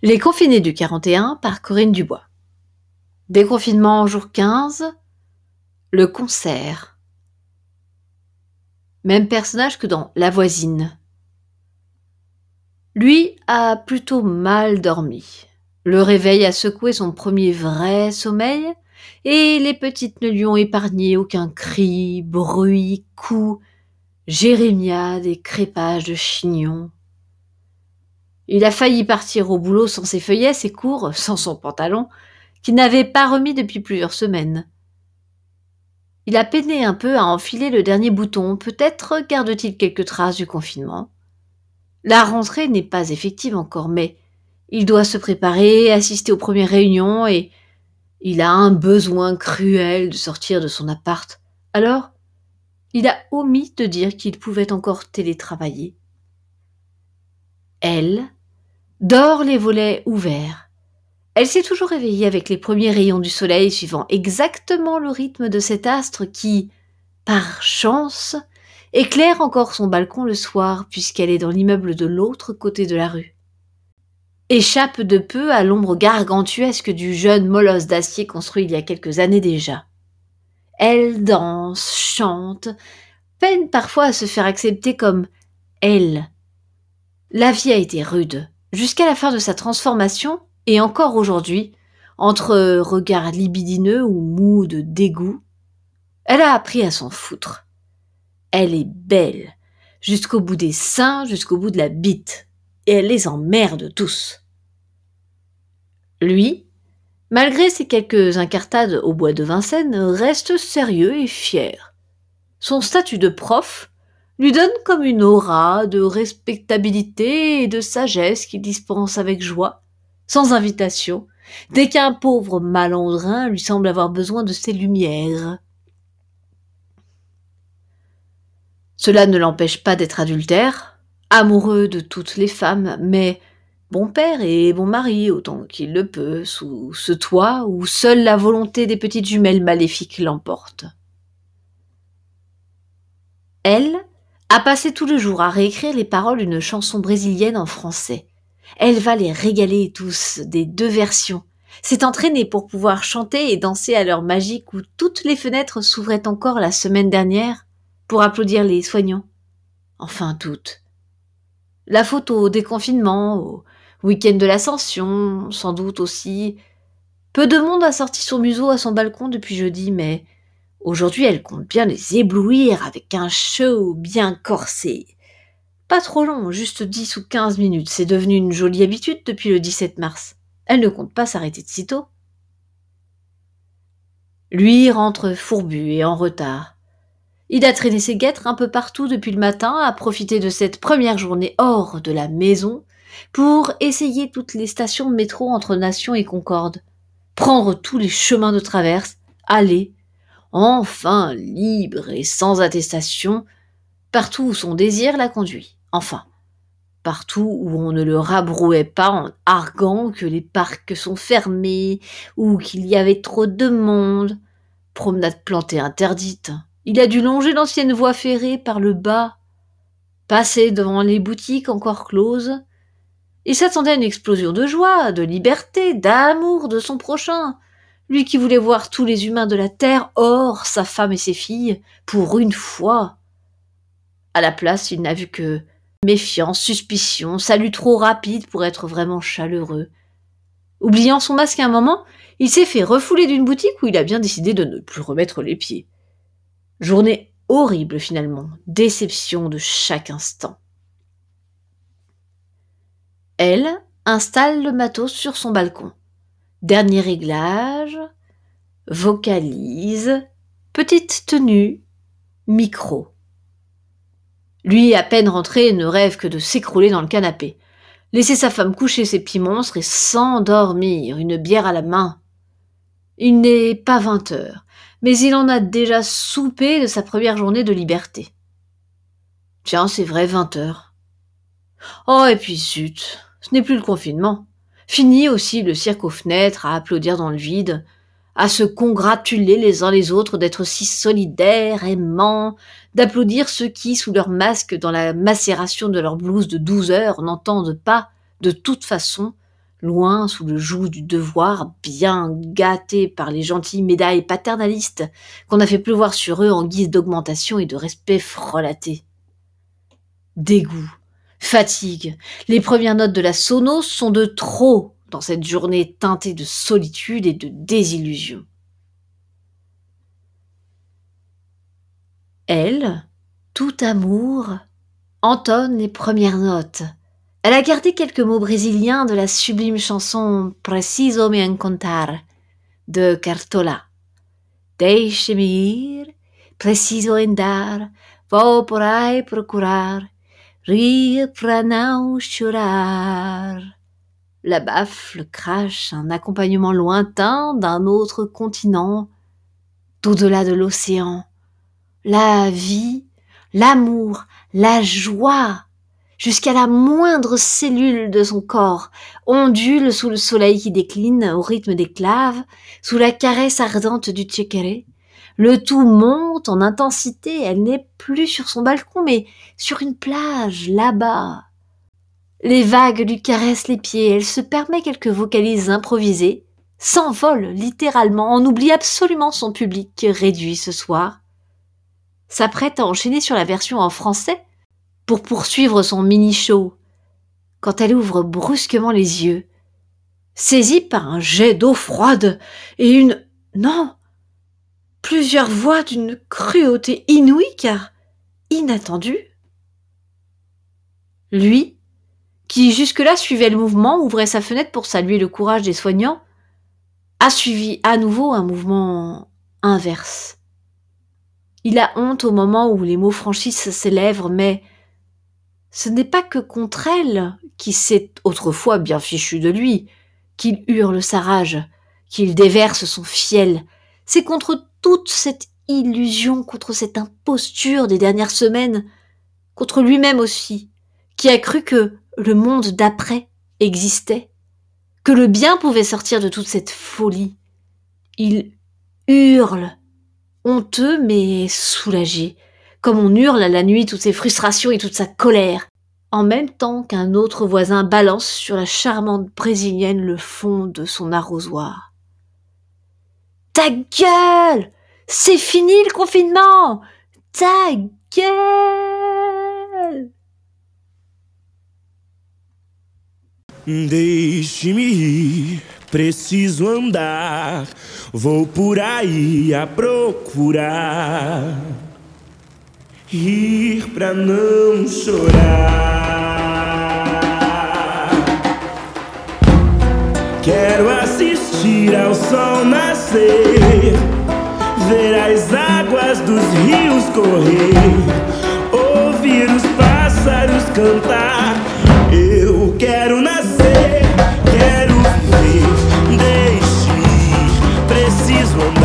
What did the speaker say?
Les confinés du 41 par Corinne Dubois. Déconfinement jour 15. Le concert. Même personnage que dans La voisine. Lui a plutôt mal dormi. Le réveil a secoué son premier vrai sommeil, et les petites ne lui ont épargné aucun cri, bruit, coup, jérémiade et crépage de chignon. Il a failli partir au boulot sans ses feuillets, ses cours, sans son pantalon, qu'il n'avait pas remis depuis plusieurs semaines. Il a peiné un peu à enfiler le dernier bouton, peut-être garde-t-il quelques traces du confinement. La rentrée n'est pas effective encore, mais il doit se préparer, assister aux premières réunions, et il a un besoin cruel de sortir de son appart. Alors, il a omis de dire qu'il pouvait encore télétravailler. Elle, dort les volets ouverts. Elle s'est toujours réveillée avec les premiers rayons du soleil suivant exactement le rythme de cet astre qui, par chance, éclaire encore son balcon le soir puisqu'elle est dans l'immeuble de l'autre côté de la rue. Échappe de peu à l'ombre gargantuesque du jeune molosse d'acier construit il y a quelques années déjà. Elle danse, chante, peine parfois à se faire accepter comme elle. La vie a été rude, jusqu'à la fin de sa transformation, et encore aujourd'hui, entre regard libidineux ou mou de dégoût, elle a appris à s'en foutre. Elle est belle, jusqu'au bout des seins, jusqu'au bout de la bite, et elle les emmerde tous. Lui, malgré ses quelques incartades au bois de Vincennes, reste sérieux et fier. Son statut de prof lui donne comme une aura de respectabilité et de sagesse qu'il dispense avec joie, sans invitation, dès qu'un pauvre malandrin lui semble avoir besoin de ses lumières. Cela ne l'empêche pas d'être adultère, amoureux de toutes les femmes, mais bon père et bon mari autant qu'il le peut, sous ce toit où seule la volonté des petites jumelles maléfiques l'emporte. Elle, a passé tout le jour à réécrire les paroles d'une chanson brésilienne en français. Elle va les régaler tous des deux versions. S'est entraînée pour pouvoir chanter et danser à l'heure magique où toutes les fenêtres s'ouvraient encore la semaine dernière pour applaudir les soignants. Enfin toutes. La photo au déconfinement, au week-end de l'ascension, sans doute aussi. Peu de monde a sorti son museau à son balcon depuis jeudi, mais Aujourd'hui, elle compte bien les éblouir avec un show bien corsé. Pas trop long, juste 10 ou 15 minutes. C'est devenu une jolie habitude depuis le 17 mars. Elle ne compte pas s'arrêter de sitôt. Lui rentre fourbu et en retard. Il a traîné ses guêtres un peu partout depuis le matin, a profité de cette première journée hors de la maison pour essayer toutes les stations de métro entre Nation et Concorde, prendre tous les chemins de traverse, aller, enfin libre et sans attestation, partout où son désir la conduit. Enfin, partout où on ne le rabrouait pas en arguant que les parcs sont fermés ou qu'il y avait trop de monde. Promenade plantée interdite. Il a dû longer l'ancienne voie ferrée par le bas, passer devant les boutiques encore closes. Il s'attendait à une explosion de joie, de liberté, d'amour de son prochain, lui qui voulait voir tous les humains de la terre hors sa femme et ses filles, pour une fois. À la place, il n'a vu que méfiance, suspicion, salut trop rapide pour être vraiment chaleureux. Oubliant son masque un moment, il s'est fait refouler d'une boutique où il a bien décidé de ne plus remettre les pieds. Journée horrible finalement, déception de chaque instant. Elle installe le matos sur son balcon. Dernier réglage, vocalise, petite tenue, micro. Lui, à peine rentré, ne rêve que de s'écrouler dans le canapé, laisser sa femme coucher ses petits monstres et s'endormir, une bière à la main. Il n'est pas vingt heures, mais il en a déjà soupé de sa première journée de liberté. Tiens, c'est vrai, vingt heures. Oh, et puis zut, ce n'est plus le confinement. Fini aussi le cirque aux fenêtres à applaudir dans le vide, à se congratuler les uns les autres d'être si solidaires, aimants, d'applaudir ceux qui, sous leur masque, dans la macération de leur blouse de douze heures, n'entendent pas, de toute façon, loin sous le joug du devoir, bien gâtés par les gentilles médailles paternalistes qu'on a fait pleuvoir sur eux en guise d'augmentation et de respect frelaté. Dégoût, fatigue, les premières notes de la sono sont de trop dans cette journée teintée de solitude et de désillusion. Elle, tout amour, entonne les premières notes. Elle a gardé quelques mots brésiliens de la sublime chanson Preciso me encontrar de Cartola. Deixe-me ir, preciso andar, vou por aí procurar, rir pra não chorar. La baffle crache un accompagnement lointain d'un autre continent, d'au-delà de l'océan la vie, l'amour, la joie, jusqu'à la moindre cellule de son corps, ondule sous le soleil qui décline au rythme des claves, sous la caresse ardente du tchékéré. Le tout monte en intensité, elle n'est plus sur son balcon, mais sur une plage, là-bas. Les vagues lui caressent les pieds, elle se permet quelques vocalises improvisées, s'envole littéralement, en oublie absolument son public réduit ce soir s'apprête à enchaîner sur la version en français pour poursuivre son mini-show, quand elle ouvre brusquement les yeux, saisie par un jet d'eau froide et une... Non Plusieurs voix d'une cruauté inouïe car inattendue. Lui, qui jusque-là suivait le mouvement, ouvrait sa fenêtre pour saluer le courage des soignants, a suivi à nouveau un mouvement inverse. Il a honte au moment où les mots franchissent ses lèvres, mais ce n'est pas que contre elle, qui s'est autrefois bien fichu de lui, qu'il hurle sa rage, qu'il déverse son fiel. C'est contre toute cette illusion, contre cette imposture des dernières semaines, contre lui-même aussi, qui a cru que le monde d'après existait, que le bien pouvait sortir de toute cette folie. Il hurle honteux mais soulagé, comme on hurle à la nuit toutes ses frustrations et toute sa colère, en même temps qu'un autre voisin balance sur la charmante brésilienne le fond de son arrosoir. Ta gueule C'est fini le confinement Ta gueule Preciso andar, vou por aí a procurar. Rir pra não chorar. Quero assistir assistir ao sol nascer, ver as águas dos rios correr, ouvir os pássaros cantar. Eu quero nascer, quero viver, deixe, preciso amar.